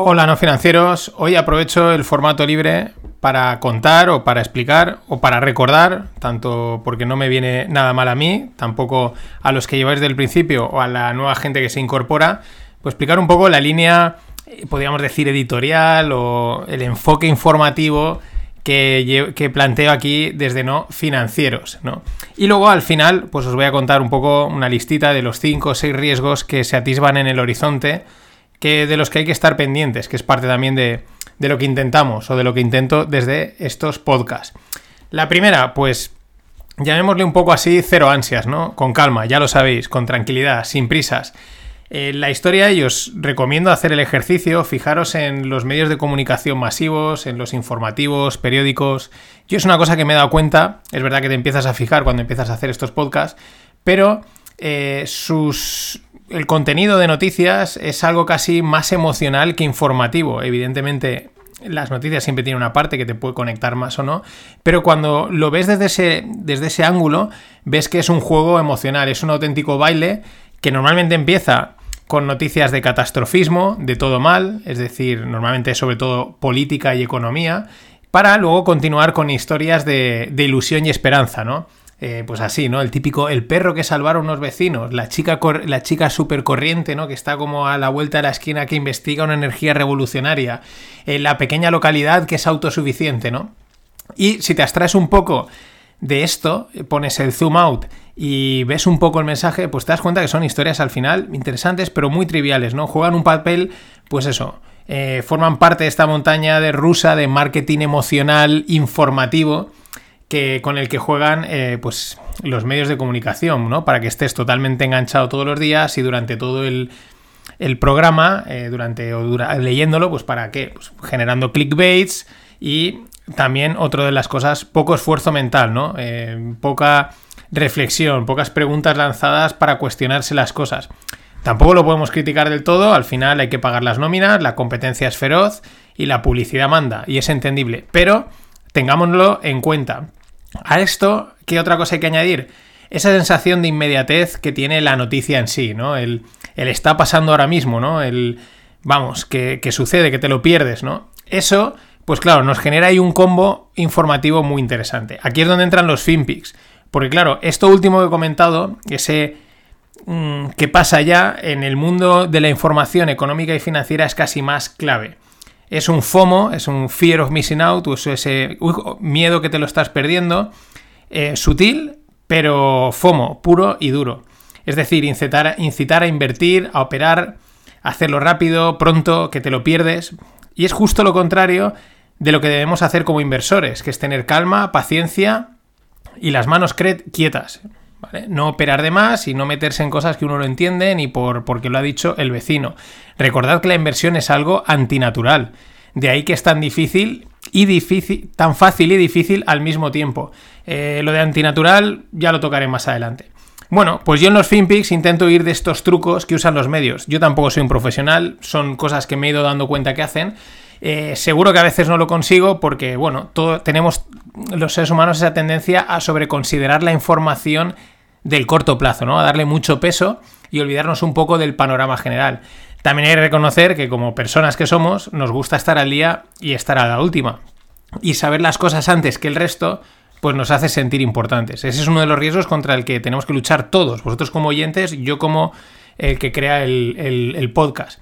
Hola no financieros, hoy aprovecho el formato libre para contar o para explicar o para recordar, tanto porque no me viene nada mal a mí, tampoco a los que lleváis del principio o a la nueva gente que se incorpora, pues explicar un poco la línea, eh, podríamos decir, editorial o el enfoque informativo que, planteo aquí desde no financieros, ¿no? Y luego al final, pues os voy a contar un poco una listita de los 5 o 6 riesgos que se atisban en el horizonte que de los que hay que estar pendientes, que es parte también de, de lo que intentamos o de lo que intento desde estos podcasts. La primera, pues llamémosle un poco así cero ansias, ¿no? Con calma, ya lo sabéis, con tranquilidad, sin prisas. En la historia y os recomiendo hacer el ejercicio, fijaros en los medios de comunicación masivos, en los informativos, periódicos. Yo es una cosa que me he dado cuenta, es verdad que te empiezas a fijar cuando empiezas a hacer estos podcasts, pero eh, sus el contenido de noticias es algo casi más emocional que informativo. Evidentemente, las noticias siempre tienen una parte que te puede conectar más o no, pero cuando lo ves desde ese, desde ese ángulo, ves que es un juego emocional, es un auténtico baile que normalmente empieza con noticias de catastrofismo, de todo mal, es decir, normalmente sobre todo política y economía, para luego continuar con historias de, de ilusión y esperanza, ¿no? Eh, pues así, ¿no? El típico, el perro que salvaron unos vecinos, la chica, la chica súper corriente, ¿no? Que está como a la vuelta de la esquina que investiga una energía revolucionaria, en la pequeña localidad que es autosuficiente, ¿no? Y si te abstraes un poco de esto, pones el zoom out y ves un poco el mensaje, pues te das cuenta que son historias al final interesantes, pero muy triviales, ¿no? Juegan un papel, pues eso, eh, forman parte de esta montaña de rusa de marketing emocional informativo que, con el que juegan eh, pues, los medios de comunicación, ¿no? Para que estés totalmente enganchado todos los días y durante todo el, programa, eh, durante o leyéndolo, pues para qué? Pues generando clickbaits y también otra de las cosas, poco esfuerzo mental, ¿no? Eh, poca reflexión, pocas preguntas lanzadas para cuestionarse las cosas. Tampoco lo podemos criticar del todo, al final hay que pagar las nóminas, la competencia es feroz y la publicidad manda, y es entendible, pero tengámoslo en cuenta. A esto, ¿qué otra cosa hay que añadir? Esa sensación de inmediatez que tiene la noticia en sí, ¿no? El, está pasando ahora mismo, ¿no? El, vamos, que, sucede, que te lo pierdes, ¿no? Eso, pues claro, nos genera ahí un combo informativo muy interesante. Aquí es donde entran los FinPix. Porque claro, esto último que he comentado, ese mm, que pasa ya en el mundo de la información económica y financiera es casi más clave es un FOMO, es un fear of missing out, o ese miedo que te lo estás perdiendo, eh, sutil, pero FOMO, puro y duro. Es decir, incitar, incitar a invertir, a operar, a hacerlo rápido, pronto, que te lo pierdes. Y es justo lo contrario de lo que debemos hacer como inversores, que es tener calma, paciencia y las manos quietas. No operar de más y no meterse en cosas que uno no entiende ni por porque lo ha dicho el vecino. Recordad que la inversión es algo antinatural. De ahí que es tan difícil y difícil, tan fácil y difícil al mismo tiempo. Eh, lo de antinatural ya lo tocaré más adelante. Bueno, pues yo en los FinPix intento ir de estos trucos que usan los medios. Yo tampoco soy un profesional, son cosas que me he ido dando cuenta que hacen. Eh, seguro que a veces no lo consigo porque, bueno, tenemos los seres humanos esa tendencia a sobreconsiderar la información del corto plazo, ¿no? A darle mucho peso y olvidarnos un poco del panorama general. También hay que reconocer que como personas que somos, nos gusta estar al día y estar a la última. Y saber las cosas antes que el resto, pues nos hace sentir importantes. Ese es uno de los riesgos contra el que tenemos que luchar todos, vosotros como oyentes, yo como el que crea el podcast.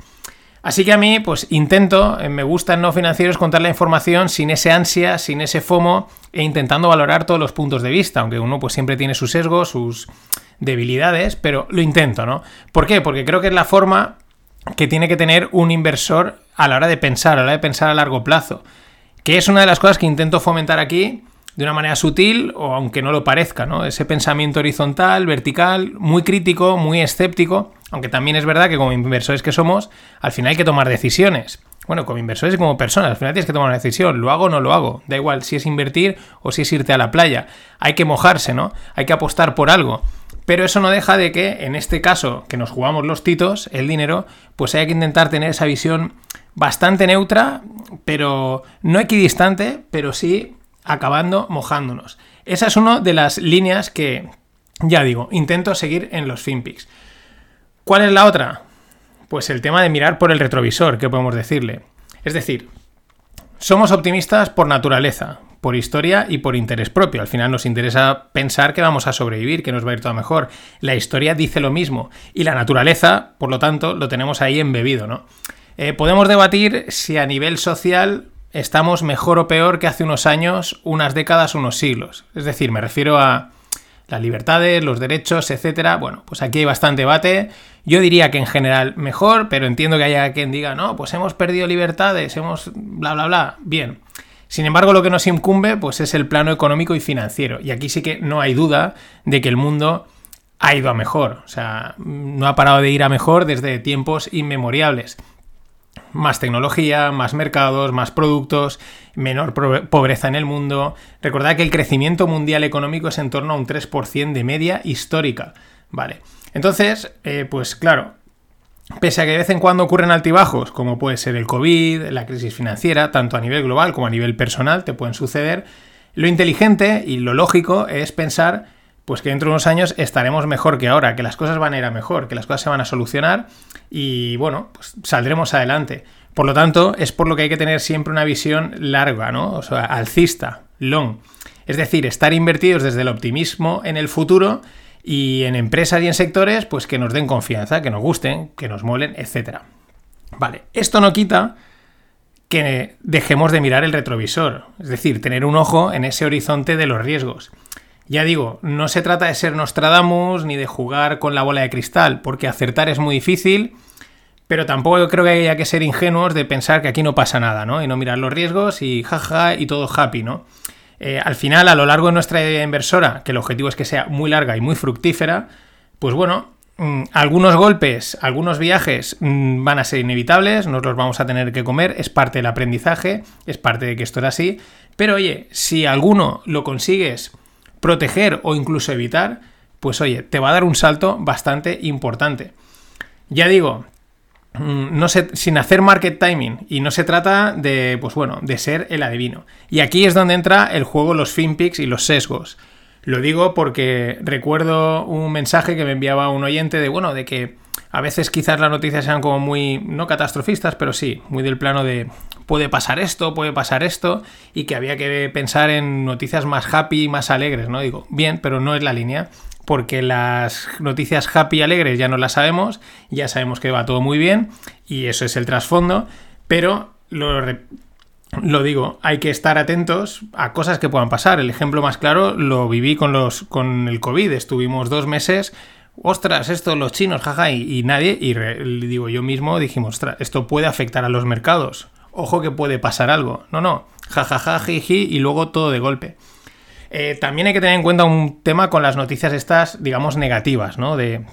Así que a mí, pues intento, eh, me gusta en no financieros contar la información sin ese ansia, sin ese FOMO e intentando valorar todos los puntos de vista, aunque uno pues siempre tiene sus sesgos, sus debilidades, pero lo intento, ¿no? ¿Por qué? Porque creo que es la forma que tiene que tener un inversor a la hora de pensar, a la hora de pensar a largo plazo, que es una de las cosas que intento fomentar aquí de una manera sutil o aunque no lo parezca, ¿no? Ese pensamiento horizontal, vertical, muy crítico, muy escéptico, aunque también es verdad que como inversores que somos, al final hay que tomar decisiones. Bueno, como inversores y como personas, al final tienes que tomar una decisión, lo hago o no lo hago, da igual si es invertir o si es irte a la playa, hay que mojarse, ¿no? Hay que apostar por algo. Pero eso no deja de que, en este caso, que nos jugamos los titos, el dinero, pues hay que intentar tener esa visión bastante neutra, pero no equidistante, pero sí acabando mojándonos. Esa es una de las líneas que, ya digo, intento seguir en los FinPix. ¿Cuál es la otra? pues el tema de mirar por el retrovisor, ¿qué podemos decirle? Es decir, somos optimistas por naturaleza, por historia y por interés propio. Al final nos interesa pensar que vamos a sobrevivir, que nos va a ir todo mejor. La historia dice lo mismo y la naturaleza, por lo tanto, lo tenemos ahí embebido, ¿no? Eh, podemos debatir si a nivel social estamos mejor o peor que hace unos años, unas décadas, unos siglos. Es decir, me refiero a las libertades, los derechos, etcétera. Bueno, pues aquí hay bastante debate. Yo diría que en general mejor, pero entiendo que haya quien diga, no, pues hemos perdido libertades, hemos bla bla bla. Bien. Sin embargo, lo que nos incumbe pues es el plano económico y financiero. Y aquí sí que no hay duda de que el mundo ha ido a mejor. O sea, no ha parado de ir a mejor desde tiempos inmemoriales. Más tecnología, más mercados, más productos, menor pobreza en el mundo. Recordad que el crecimiento mundial económico es en torno a un 3% de media histórica. Vale. Entonces, eh, pues claro, Pese a que de vez en cuando ocurren altibajos, como puede ser el COVID, la crisis financiera, tanto a nivel global como a nivel personal, te pueden suceder, lo inteligente y lo lógico es pensar pues que dentro de unos años estaremos mejor que ahora, que las cosas van a ir a mejor, que las cosas se van a solucionar y bueno, pues saldremos adelante. Por lo tanto, es por lo que hay que tener siempre una visión larga, ¿no? O sea, alcista, long. Es decir, estar invertidos desde el optimismo en el futuro y en empresas y en sectores, pues que nos den confianza, que nos gusten, que nos molen, etc. Vale, esto no quita que dejemos de mirar el retrovisor, es decir, tener un ojo en ese horizonte de los riesgos. Ya digo, no se trata de ser Nostradamus ni de jugar con la bola de cristal, porque acertar es muy difícil, pero tampoco creo que haya que ser ingenuos de pensar que aquí no pasa nada, ¿no? Y no mirar los riesgos y jaja y todo happy, ¿no? Eh, al final, a lo largo de nuestra idea inversora, que el objetivo es que sea muy larga y muy fructífera, pues bueno, mm, algunos golpes, algunos viajes mm, van a ser inevitables, nos los vamos a tener que comer, es parte del aprendizaje, es parte de que esto era así, pero oye, si alguno lo consigues proteger o incluso evitar, pues oye, te va a dar un salto bastante importante. Ya digo, Mm, no sin hacer market timing y no se trata de, pues bueno, de ser el adivino. Y aquí es donde entra el juego los finpicks y los sesgos. Lo digo porque recuerdo un mensaje que me enviaba un oyente de, bueno, de que a veces quizás las noticias sean como muy, no catastrofistas, pero sí, muy del plano de puede pasar esto, puede pasar esto, y que había que pensar en noticias más happy, más alegres, ¿no? Digo, bien, pero no es la línea porque las noticias happy y alegres ya no las sabemos, ya sabemos que va todo muy bien y eso es el trasfondo, pero lo, lo, digo, hay que estar atentos a cosas que puedan pasar. El ejemplo más claro lo viví con, los, con el COVID, estuvimos dos meses, ostras, esto los chinos, jaja, y, nadie, y digo yo mismo, dijimos, ostras, esto puede afectar a los mercados, ojo que puede pasar algo, no, no, jajaja, jiji, y luego todo de golpe. Eh, también hay que tener en cuenta un tema con las noticias estas, digamos, negativas, ¿no? De,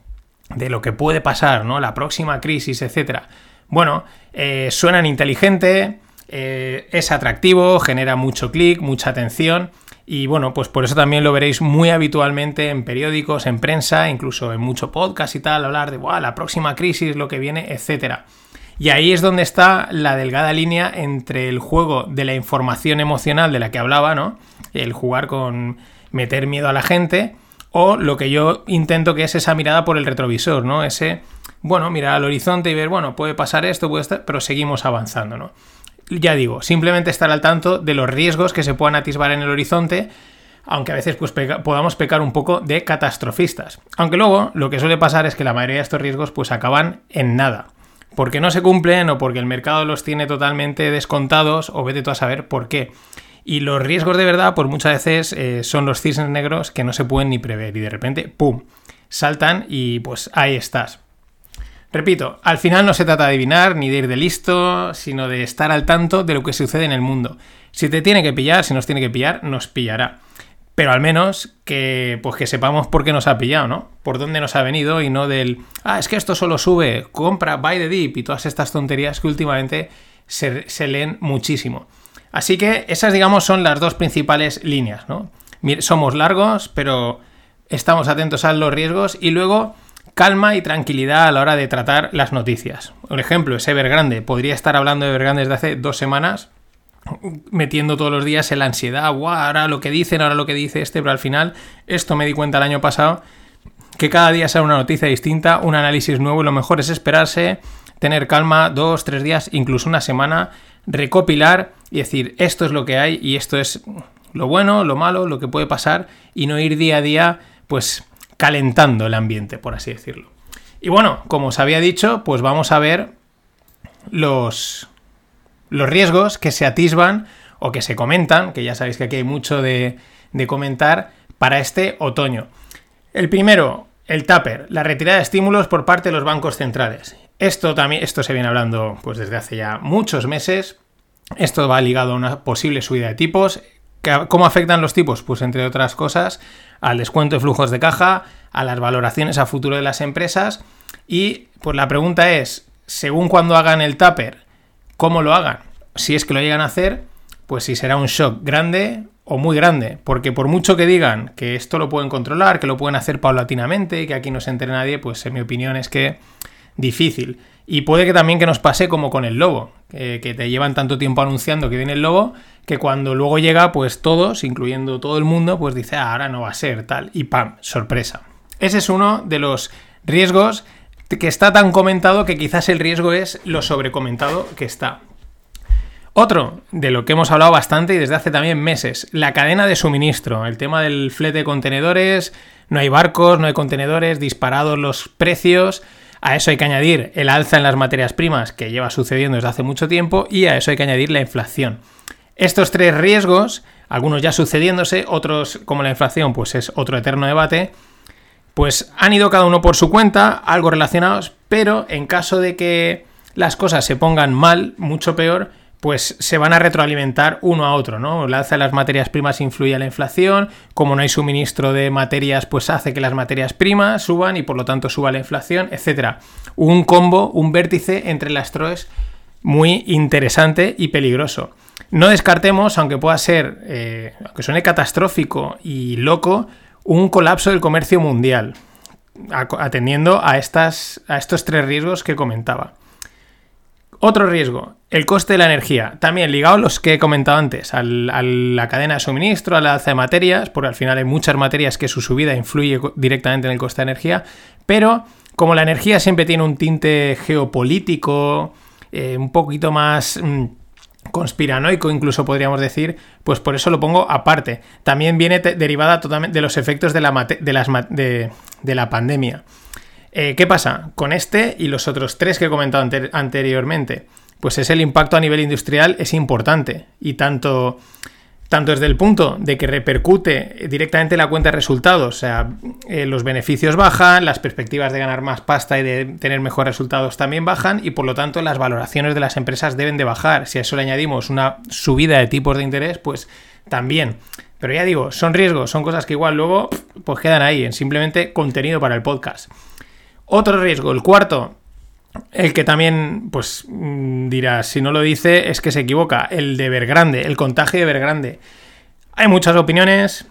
lo que puede pasar, ¿no? La próxima crisis, etcétera. Bueno, eh, suenan inteligente, eh, es atractivo, genera mucho clic, mucha atención. Y bueno, pues por eso también lo veréis muy habitualmente en periódicos, en prensa, incluso en mucho podcast y tal, hablar de la próxima crisis, lo que viene, etcétera. Y ahí es donde está la delgada línea entre el juego de la información emocional de la que hablaba, ¿no? El jugar con meter miedo a la gente, o lo que yo intento que es esa mirada por el retrovisor, ¿no? Ese, bueno, mirar al horizonte y ver, bueno, puede pasar esto, puede estar, pero seguimos avanzando, ¿no? Ya digo, simplemente estar al tanto de los riesgos que se puedan atisbar en el horizonte, aunque a veces pues, podamos pecar un poco de catastrofistas. Aunque luego lo que suele pasar es que la mayoría de estos riesgos pues acaban en nada porque no se cumplen o porque el mercado los tiene totalmente descontados o vete tú a saber por qué. Y los riesgos de verdad, pues muchas veces eh, son los cisnes negros que no se pueden ni prever y de repente, ¡pum!, saltan y pues ahí estás. Repito, al final no se trata de adivinar ni de ir de listo, sino de estar al tanto de lo que sucede en el mundo. Si te tiene que pillar, si nos tiene que pillar, nos pillará pero al menos que, pues que sepamos por qué nos ha pillado, ¿no? Por dónde nos ha venido y no del, ah, es que esto solo sube, compra, buy the dip y todas estas tonterías que últimamente se, leen muchísimo. Así que esas, digamos, son las dos principales líneas, ¿no? Somos largos, pero estamos atentos a los riesgos y luego calma y tranquilidad a la hora de tratar las noticias. Por ejemplo, es Evergrande. Podría estar hablando de Evergrande desde hace dos semanas, metiendo todos los días en la ansiedad, ahora lo que dicen, ahora lo que dice este, pero al final, esto me di cuenta el año pasado, que cada día sale una noticia distinta, un análisis nuevo y lo mejor es esperarse tener calma dos, tres días, incluso una semana, recopilar y decir esto es lo que hay y esto es lo bueno, lo malo, lo que puede pasar y no ir día a día pues calentando el ambiente, por así decirlo. Y bueno, como os había dicho, pues vamos a ver los, los riesgos que se atisban o que se comentan, que ya sabéis que aquí hay mucho de, comentar, para este otoño. El primero, el TAPER, la retirada de estímulos por parte de los bancos centrales. Esto también, esto se viene hablando pues desde hace ya muchos meses. Esto va ligado a una posible subida de tipos. ¿Cómo afectan los tipos? Pues entre otras cosas, al descuento de flujos de caja, a las valoraciones a futuro de las empresas. Y pues la pregunta es, según cuando hagan el TAPER, ¿cómo lo hagan? Si es que lo llegan a hacer, pues si será un shock grande o muy grande, porque por mucho que digan que esto lo pueden controlar, que lo pueden hacer paulatinamente y que aquí no se entere nadie, pues en mi opinión es que difícil. Y puede que también que nos pase como con el lobo, que te llevan tanto tiempo anunciando que viene el lobo, que cuando luego llega, pues todos, incluyendo todo el mundo, pues dice, ah, ahora no va a ser tal, y ¡pam! Sorpresa. Ese es uno de los riesgos que está tan comentado que quizás el riesgo es lo sobrecomentado que está. Otro, de lo que hemos hablado bastante y desde hace también meses, la cadena de suministro, el tema del flete de contenedores, no hay barcos, no hay contenedores, disparados los precios, a eso hay que añadir el alza en las materias primas que lleva sucediendo desde hace mucho tiempo y a eso hay que añadir la inflación. Estos tres riesgos, algunos ya sucediéndose, otros como la inflación pues es otro eterno debate, pues han ido cada uno por su cuenta, algo relacionados, pero en caso de que las cosas se pongan mal, mucho peor, pues se van a retroalimentar uno a otro, ¿no? La alza de las materias primas influye a la inflación, como no hay suministro de materias, pues hace que las materias primas suban y por lo tanto suba la inflación, etc. Un combo, un vértice entre las tres muy interesante y peligroso. No descartemos, aunque pueda ser, eh, aunque suene catastrófico y loco, un colapso del comercio mundial, atendiendo a, estas, a estos tres riesgos que comentaba. Otro riesgo, el coste de la energía. También ligado a los que he comentado antes, a la cadena de suministro, a la alza de materias, porque al final hay muchas materias que su subida influye directamente en el coste de energía, pero como la energía siempre tiene un tinte geopolítico, eh, un poquito más... Mm, conspiranoico, incluso podríamos decir, pues por eso lo pongo aparte. También viene derivada totalmente de los efectos de la, de la pandemia. Eh, ¿Qué pasa? Con este y los otros tres que he comentado anteriormente, pues es el impacto a nivel industrial es importante y tanto, tanto desde el punto de que repercute directamente en la cuenta de resultados, o sea, eh, los beneficios bajan, las perspectivas de ganar más pasta y de tener mejores resultados también bajan y por lo tanto las valoraciones de las empresas deben de bajar. Si a eso le añadimos una subida de tipos de interés, pues también. Pero ya digo, son riesgos, son cosas que igual luego pues quedan ahí en simplemente contenido para el podcast. Otro riesgo, el cuarto, el que también, pues mm, dirás, si no lo dice, es que se equivoca. El de Evergrande, el contagio de Evergrande. Hay muchas opiniones.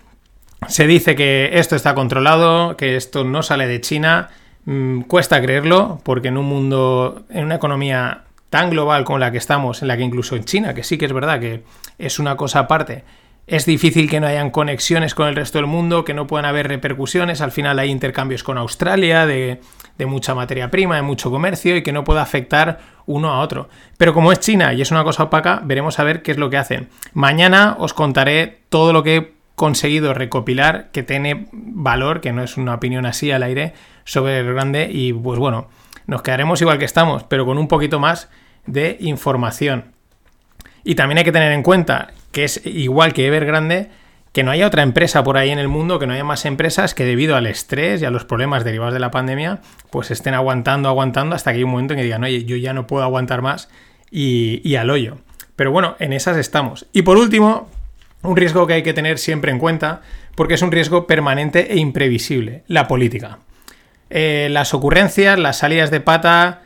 Se dice que esto está controlado, que esto no sale de China. Mm, cuesta creerlo, porque en un mundo, en una economía tan global como la que estamos, en la que incluso en China, que sí que es verdad que es una cosa aparte, es difícil que no hayan conexiones con el resto del mundo, que no puedan haber repercusiones. Al final hay intercambios con Australia de, mucha materia prima, de mucho comercio y que no pueda afectar uno a otro. Pero como es China y es una cosa opaca, veremos a ver qué es lo que hacen. Mañana os contaré todo lo que he conseguido recopilar que tiene valor, que no es una opinión así al aire, sobre el grande y pues bueno, nos quedaremos igual que estamos, pero con un poquito más de información. Y también hay que tener en cuenta que es igual que Evergrande, que no haya otra empresa por ahí en el mundo, que no haya más empresas que debido al estrés y a los problemas derivados de la pandemia, pues estén aguantando, aguantando hasta que hay un momento en que digan, oye, yo ya no puedo aguantar más y, al hoyo. Pero bueno, en esas estamos. Y por último, un riesgo que hay que tener siempre en cuenta, porque es un riesgo permanente e imprevisible, la política. Eh, las ocurrencias, las salidas de pata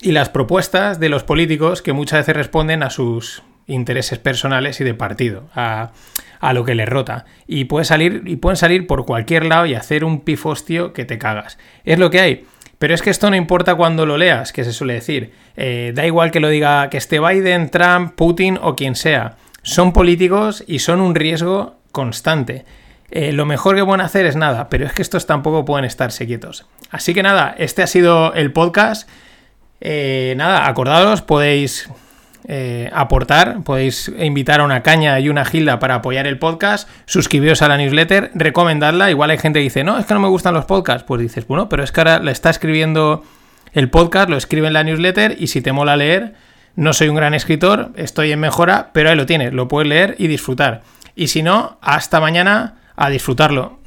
y las propuestas de los políticos que muchas veces responden a sus intereses personales y de partido, a, lo que les rota. Y, puede salir, y pueden salir por cualquier lado y hacer un pifostio que te cagas. Es lo que hay. Pero es que esto no importa cuando lo leas, que se suele decir. Eh, da igual que lo diga que esté Biden, Trump, Putin o quien sea. Son políticos y son un riesgo constante. Eh, lo mejor que pueden hacer es nada, pero es que estos tampoco pueden estarse quietos. Así que nada, este ha sido el podcast. Eh, nada, acordados, podéis eh, aportar, podéis invitar a una caña y una gilda para apoyar el podcast, suscribiros a la newsletter, recomendadla. Igual hay gente que dice, no, es que no me gustan los podcasts. Pues dices, bueno, pero es que ahora le está escribiendo el podcast, lo escribe en la newsletter y si te mola leer, no soy un gran escritor, estoy en mejora, pero ahí lo tienes, lo puedes leer y disfrutar. Y si no, hasta mañana a disfrutarlo.